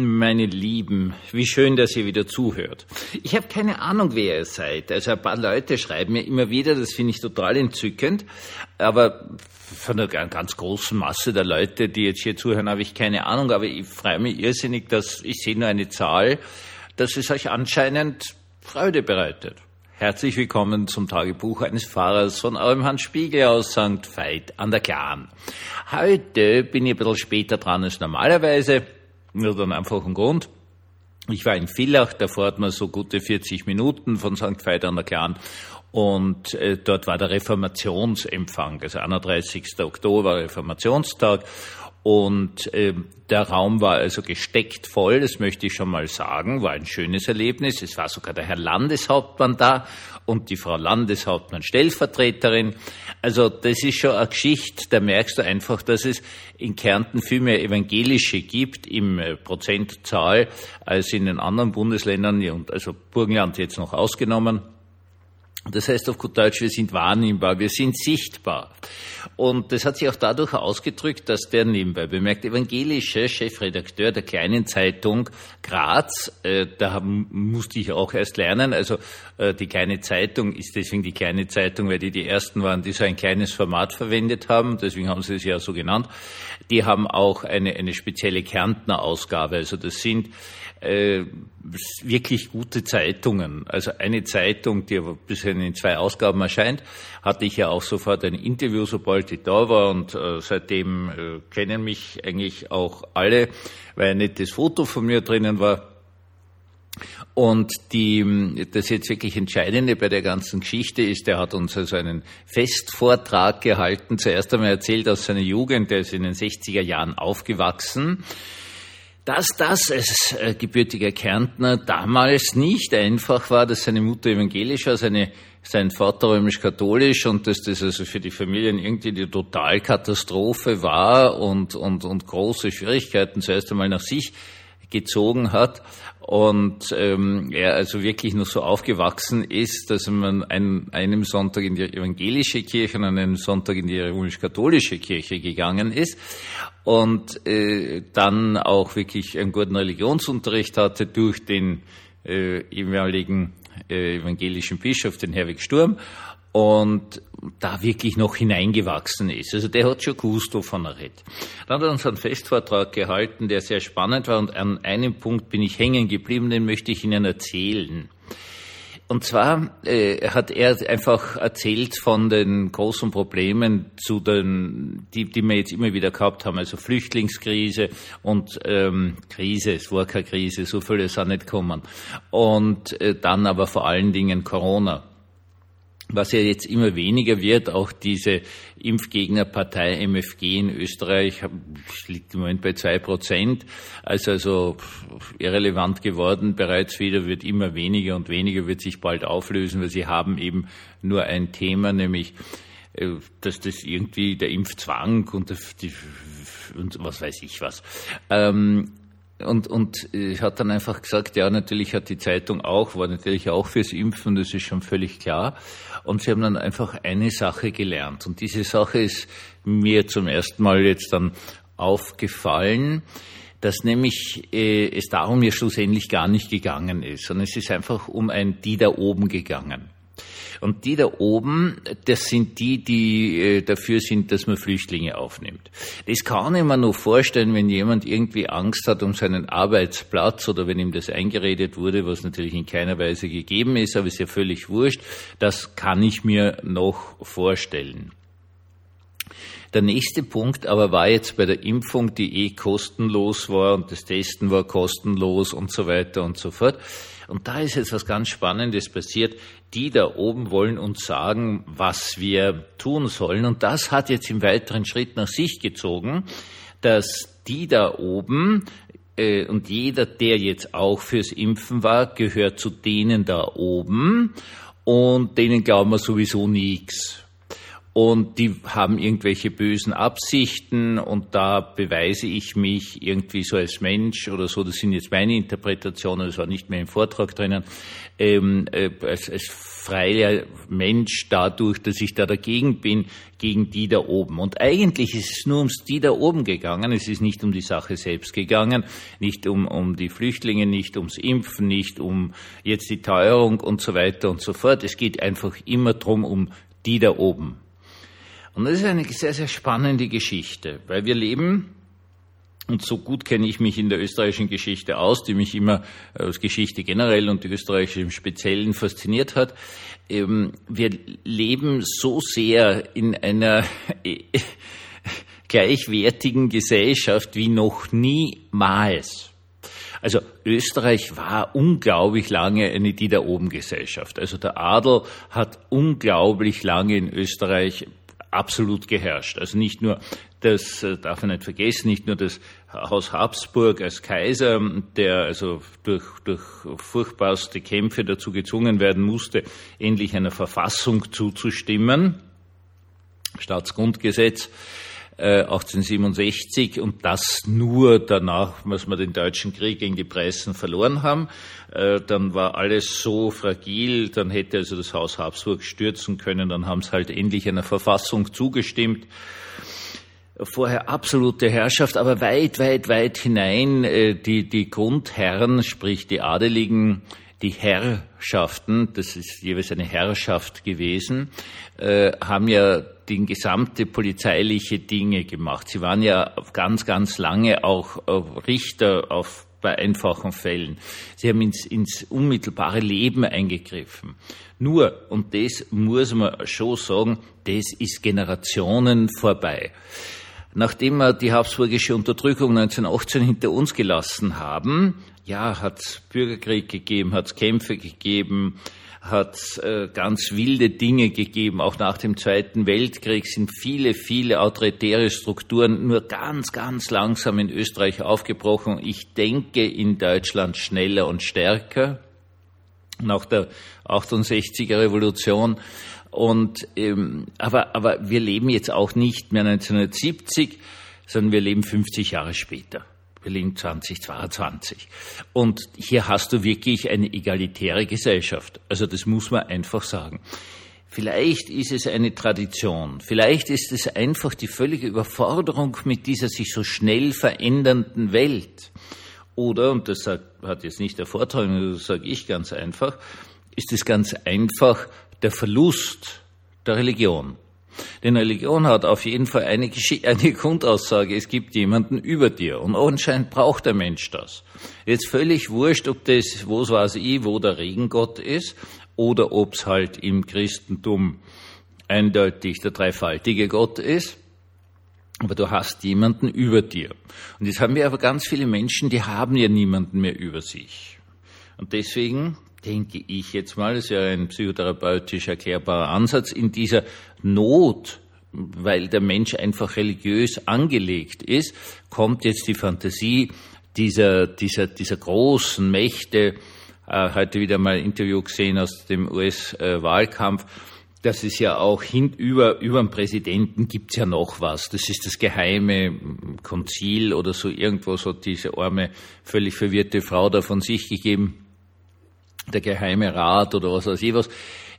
Meine Lieben, wie schön, dass ihr wieder zuhört. Ich habe keine Ahnung, wer ihr seid. Also ein paar Leute schreiben mir immer wieder, das finde ich total entzückend. Aber von der ganz großen Masse der Leute, die jetzt hier zuhören, habe ich keine Ahnung. Aber ich freue mich irrsinnig, dass ich sehe nur eine Zahl, dass es euch anscheinend Freude bereitet. Herzlich willkommen zum Tagebuch eines Fahrers von eurem Hans Spiegel aus St. Veit an der Glan. Heute bin ich ein bisschen später dran als normalerweise. Nur dann einfach ein Grund. Ich war in Villach, da fährt man so gute 40 Minuten von St. Veit an der Klan und äh, dort war der Reformationsempfang, also 31. Oktober, Reformationstag und äh, der Raum war also gesteckt voll, das möchte ich schon mal sagen, war ein schönes Erlebnis. Es war sogar der Herr Landeshauptmann da und die Frau Landeshauptmann Stellvertreterin. Also das ist schon eine Geschichte, da merkst du einfach, dass es in Kärnten viel mehr Evangelische gibt im äh, Prozentzahl als in den anderen Bundesländern, und also Burgenland jetzt noch ausgenommen. Das heißt auf gut Deutsch, wir sind wahrnehmbar, wir sind sichtbar. Und das hat sich auch dadurch ausgedrückt, dass der nebenbei bemerkt evangelische Chefredakteur der kleinen Zeitung Graz, äh, da musste ich auch erst lernen, also äh, die kleine Zeitung ist deswegen die kleine Zeitung, weil die die ersten waren, die so ein kleines Format verwendet haben, deswegen haben sie es ja so genannt. Die haben auch eine, eine spezielle Kärntner Ausgabe, also das sind äh, wirklich gute Zeitungen. Also eine Zeitung, die bisher in zwei Ausgaben erscheint, hatte ich ja auch sofort ein Interview, sobald ich da war und äh, seitdem äh, kennen mich eigentlich auch alle, weil ein nettes Foto von mir drinnen war. Und die, das jetzt wirklich Entscheidende bei der ganzen Geschichte ist, er hat uns also einen Festvortrag gehalten. Zuerst einmal erzählt aus seiner Jugend, er ist in den 60er Jahren aufgewachsen dass das als äh, gebürtiger Kärntner damals nicht einfach war, dass seine Mutter evangelisch war, seine, sein Vater römisch-katholisch und dass das also für die Familien irgendwie die Totalkatastrophe war und, und, und große Schwierigkeiten zuerst einmal nach sich gezogen hat. Und ähm, er also wirklich noch so aufgewachsen ist, dass man an einem Sonntag in die evangelische Kirche und an einem Sonntag in die römisch-katholische Kirche gegangen ist und äh, dann auch wirklich einen guten Religionsunterricht hatte durch den äh, ehemaligen äh, evangelischen Bischof, den Herwig Sturm und da wirklich noch hineingewachsen ist. Also der hat schon gewusst, wovon er redet. Dann hat er uns einen Festvortrag gehalten, der sehr spannend war und an einem Punkt bin ich hängen geblieben, den möchte ich Ihnen erzählen. Und zwar äh, hat er einfach erzählt von den großen Problemen, zu den, die, die wir jetzt immer wieder gehabt haben, also Flüchtlingskrise und ähm, Krise, es war keine Krise, so viel ist auch nicht kommen. Und äh, dann aber vor allen Dingen Corona was ja jetzt immer weniger wird, auch diese Impfgegnerpartei MFG in Österreich liegt im Moment bei zwei Prozent, also, also irrelevant geworden bereits wieder, wird immer weniger und weniger, wird sich bald auflösen, weil sie haben eben nur ein Thema, nämlich äh, dass das irgendwie der Impfzwang und, die, und was weiß ich was. Ähm, und, und äh, hat dann einfach gesagt, ja, natürlich hat die Zeitung auch, war natürlich auch fürs Impfen, das ist schon völlig klar. Und sie haben dann einfach eine Sache gelernt. Und diese Sache ist mir zum ersten Mal jetzt dann aufgefallen, dass nämlich äh, es darum ja schlussendlich gar nicht gegangen ist, sondern es ist einfach um ein Die da oben gegangen. Und die da oben, das sind die, die äh, dafür sind, dass man Flüchtlinge aufnimmt. Das kann ich mir nur vorstellen, wenn jemand irgendwie Angst hat um seinen Arbeitsplatz oder wenn ihm das eingeredet wurde, was natürlich in keiner Weise gegeben ist, aber ist ja völlig wurscht. Das kann ich mir noch vorstellen. Der nächste Punkt aber war jetzt bei der Impfung, die eh kostenlos war und das Testen war kostenlos und so weiter und so fort. Und da ist jetzt was ganz Spannendes passiert. Die da oben wollen uns sagen, was wir tun sollen. Und das hat jetzt im weiteren Schritt nach sich gezogen, dass die da oben äh, und jeder, der jetzt auch fürs Impfen war, gehört zu denen da oben und denen glauben wir sowieso nichts. Und die haben irgendwelche bösen Absichten und da beweise ich mich irgendwie so als Mensch oder so, das sind jetzt meine Interpretationen, das war nicht mehr im Vortrag drinnen, ähm, äh, als, als freier Mensch dadurch, dass ich da dagegen bin, gegen die da oben. Und eigentlich ist es nur ums die da oben gegangen, es ist nicht um die Sache selbst gegangen, nicht um, um die Flüchtlinge, nicht ums Impfen, nicht um jetzt die Teuerung und so weiter und so fort. Es geht einfach immer drum um die da oben. Und das ist eine sehr, sehr spannende Geschichte, weil wir leben und so gut kenne ich mich in der österreichischen Geschichte aus, die mich immer aus Geschichte generell und die österreichische im Speziellen fasziniert hat. Ähm, wir leben so sehr in einer gleichwertigen Gesellschaft wie noch niemals. Also Österreich war unglaublich lange eine die da oben Gesellschaft. Also der Adel hat unglaublich lange in Österreich absolut geherrscht. Also nicht nur das äh, darf man nicht vergessen, nicht nur das Haus Habsburg als Kaiser, der also durch, durch furchtbarste Kämpfe dazu gezwungen werden musste, endlich einer Verfassung zuzustimmen, Staatsgrundgesetz, 1867 äh, und das nur danach, was wir den Deutschen Krieg gegen die Preußen verloren haben. Äh, dann war alles so fragil, dann hätte also das Haus Habsburg stürzen können, dann haben sie halt endlich einer Verfassung zugestimmt vorher absolute Herrschaft, aber weit, weit, weit hinein äh, die, die Grundherren, sprich die Adeligen, die Herrschaften, das ist jeweils eine Herrschaft gewesen, haben ja die gesamte polizeiliche Dinge gemacht. Sie waren ja ganz, ganz lange auch Richter auf bei einfachen Fällen. Sie haben ins, ins unmittelbare Leben eingegriffen. Nur, und das muss man schon sagen, das ist Generationen vorbei. Nachdem wir die habsburgische Unterdrückung 1918 hinter uns gelassen haben, ja, hat es Bürgerkrieg gegeben, hat es Kämpfe gegeben, hat äh, ganz wilde Dinge gegeben. Auch nach dem Zweiten Weltkrieg sind viele, viele autoritäre Strukturen nur ganz, ganz langsam in Österreich aufgebrochen. Ich denke in Deutschland schneller und stärker. Nach der 68er Revolution und ähm, aber aber wir leben jetzt auch nicht mehr 1970, sondern wir leben 50 Jahre später. Leben 2022. Und hier hast du wirklich eine egalitäre Gesellschaft. Also das muss man einfach sagen. Vielleicht ist es eine Tradition. Vielleicht ist es einfach die völlige Überforderung mit dieser sich so schnell verändernden Welt. Oder, und das hat jetzt nicht der Vortrag, das sage ich ganz einfach, ist es ganz einfach der Verlust der Religion. Denn Religion hat auf jeden Fall eine, eine, Grundaussage, es gibt jemanden über dir. Und anscheinend braucht der Mensch das. Jetzt völlig wurscht, ob das, wo weiß ich, wo der Regengott ist, oder ob es halt im Christentum eindeutig der dreifaltige Gott ist. Aber du hast jemanden über dir. Und jetzt haben wir aber ganz viele Menschen, die haben ja niemanden mehr über sich. Und deswegen denke ich jetzt mal, ist ja ein psychotherapeutisch erklärbarer Ansatz, in dieser Not, weil der Mensch einfach religiös angelegt ist, kommt jetzt die Fantasie dieser, dieser, dieser großen Mächte, äh, heute wieder mal ein Interview gesehen aus dem US-Wahlkampf, das ist ja auch hin, über, über den Präsidenten gibt's ja noch was. Das ist das geheime Konzil oder so irgendwo, so diese arme, völlig verwirrte Frau da von sich gegeben der Geheime Rat oder was weiß ich was,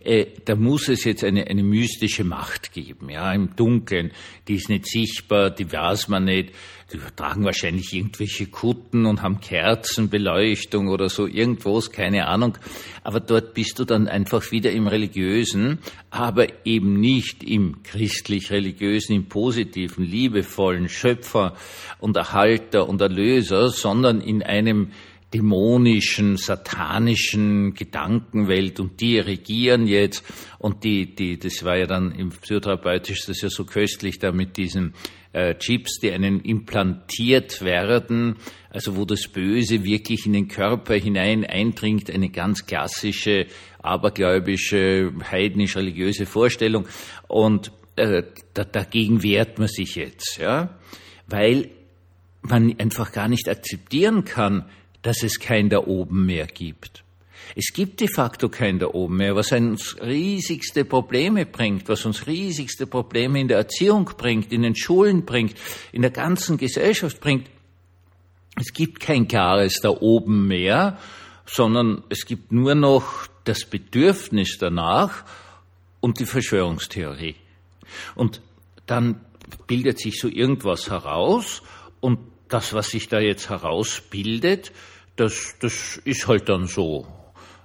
äh, da muss es jetzt eine, eine mystische Macht geben, ja, im Dunkeln. Die ist nicht sichtbar, die weiß man nicht. Die tragen wahrscheinlich irgendwelche Kutten und haben Kerzenbeleuchtung oder so irgendwas, keine Ahnung. Aber dort bist du dann einfach wieder im Religiösen, aber eben nicht im christlich-religiösen, im positiven, liebevollen Schöpfer und Erhalter und Erlöser, sondern in einem dämonischen, satanischen Gedankenwelt und die regieren jetzt und die, die, das war ja dann im Psychotherapeutisch das ist ja so köstlich da mit diesen äh, Chips, die einen implantiert werden, also wo das Böse wirklich in den Körper hinein eindringt, eine ganz klassische, abergläubische, heidnisch-religiöse Vorstellung. Und äh, da, dagegen wehrt man sich jetzt, ja, weil man einfach gar nicht akzeptieren kann, dass es kein da oben mehr gibt. Es gibt de facto kein da oben mehr, was uns riesigste Probleme bringt, was uns riesigste Probleme in der Erziehung bringt, in den Schulen bringt, in der ganzen Gesellschaft bringt. Es gibt kein klares da oben mehr, sondern es gibt nur noch das Bedürfnis danach und die Verschwörungstheorie. Und dann bildet sich so irgendwas heraus und das, was sich da jetzt herausbildet, das, das ist halt dann so.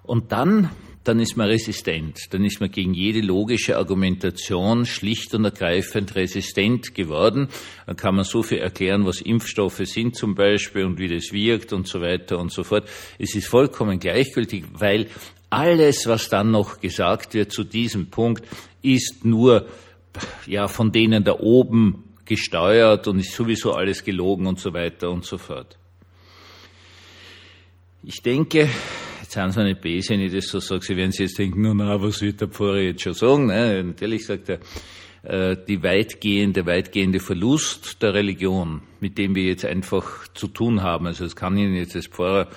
Und dann, dann ist man resistent. Dann ist man gegen jede logische Argumentation schlicht und ergreifend resistent geworden. Dann kann man so viel erklären, was Impfstoffe sind zum Beispiel und wie das wirkt und so weiter und so fort. Es ist vollkommen gleichgültig, weil alles, was dann noch gesagt wird zu diesem Punkt, ist nur ja von denen da oben gesteuert und ist sowieso alles gelogen und so weiter und so fort. Ich denke, jetzt sind Sie nicht böse, wenn ich das so sage, Sie werden sich jetzt denken, na, na, was wird der Pfarrer jetzt schon sagen? Ne? Natürlich sagt er, äh, die weitgehende, weitgehende Verlust der Religion, mit dem wir jetzt einfach zu tun haben. Also das kann Ihnen jetzt als Pfarrer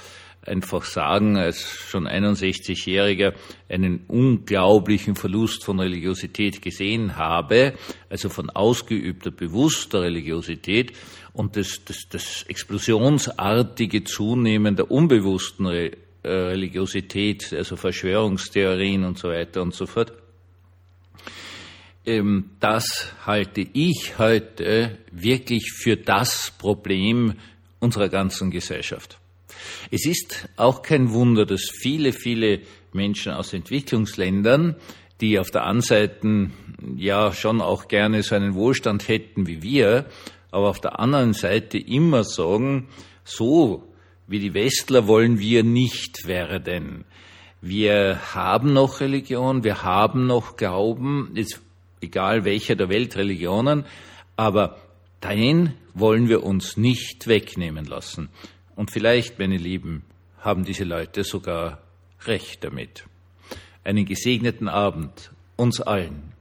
einfach sagen, als schon 61-Jähriger einen unglaublichen Verlust von Religiosität gesehen habe, also von ausgeübter, bewusster Religiosität und das, das, das explosionsartige Zunehmen der unbewussten Re äh, Religiosität, also Verschwörungstheorien und so weiter und so fort. Ähm, das halte ich heute wirklich für das Problem unserer ganzen Gesellschaft. Es ist auch kein Wunder, dass viele, viele Menschen aus Entwicklungsländern, die auf der einen Seite ja schon auch gerne so einen Wohlstand hätten wie wir, aber auf der anderen Seite immer sagen, so wie die Westler wollen wir nicht werden. Wir haben noch Religion, wir haben noch Glauben, ist egal welcher der Weltreligionen, aber den wollen wir uns nicht wegnehmen lassen. Und vielleicht, meine Lieben, haben diese Leute sogar recht damit. Einen gesegneten Abend uns allen.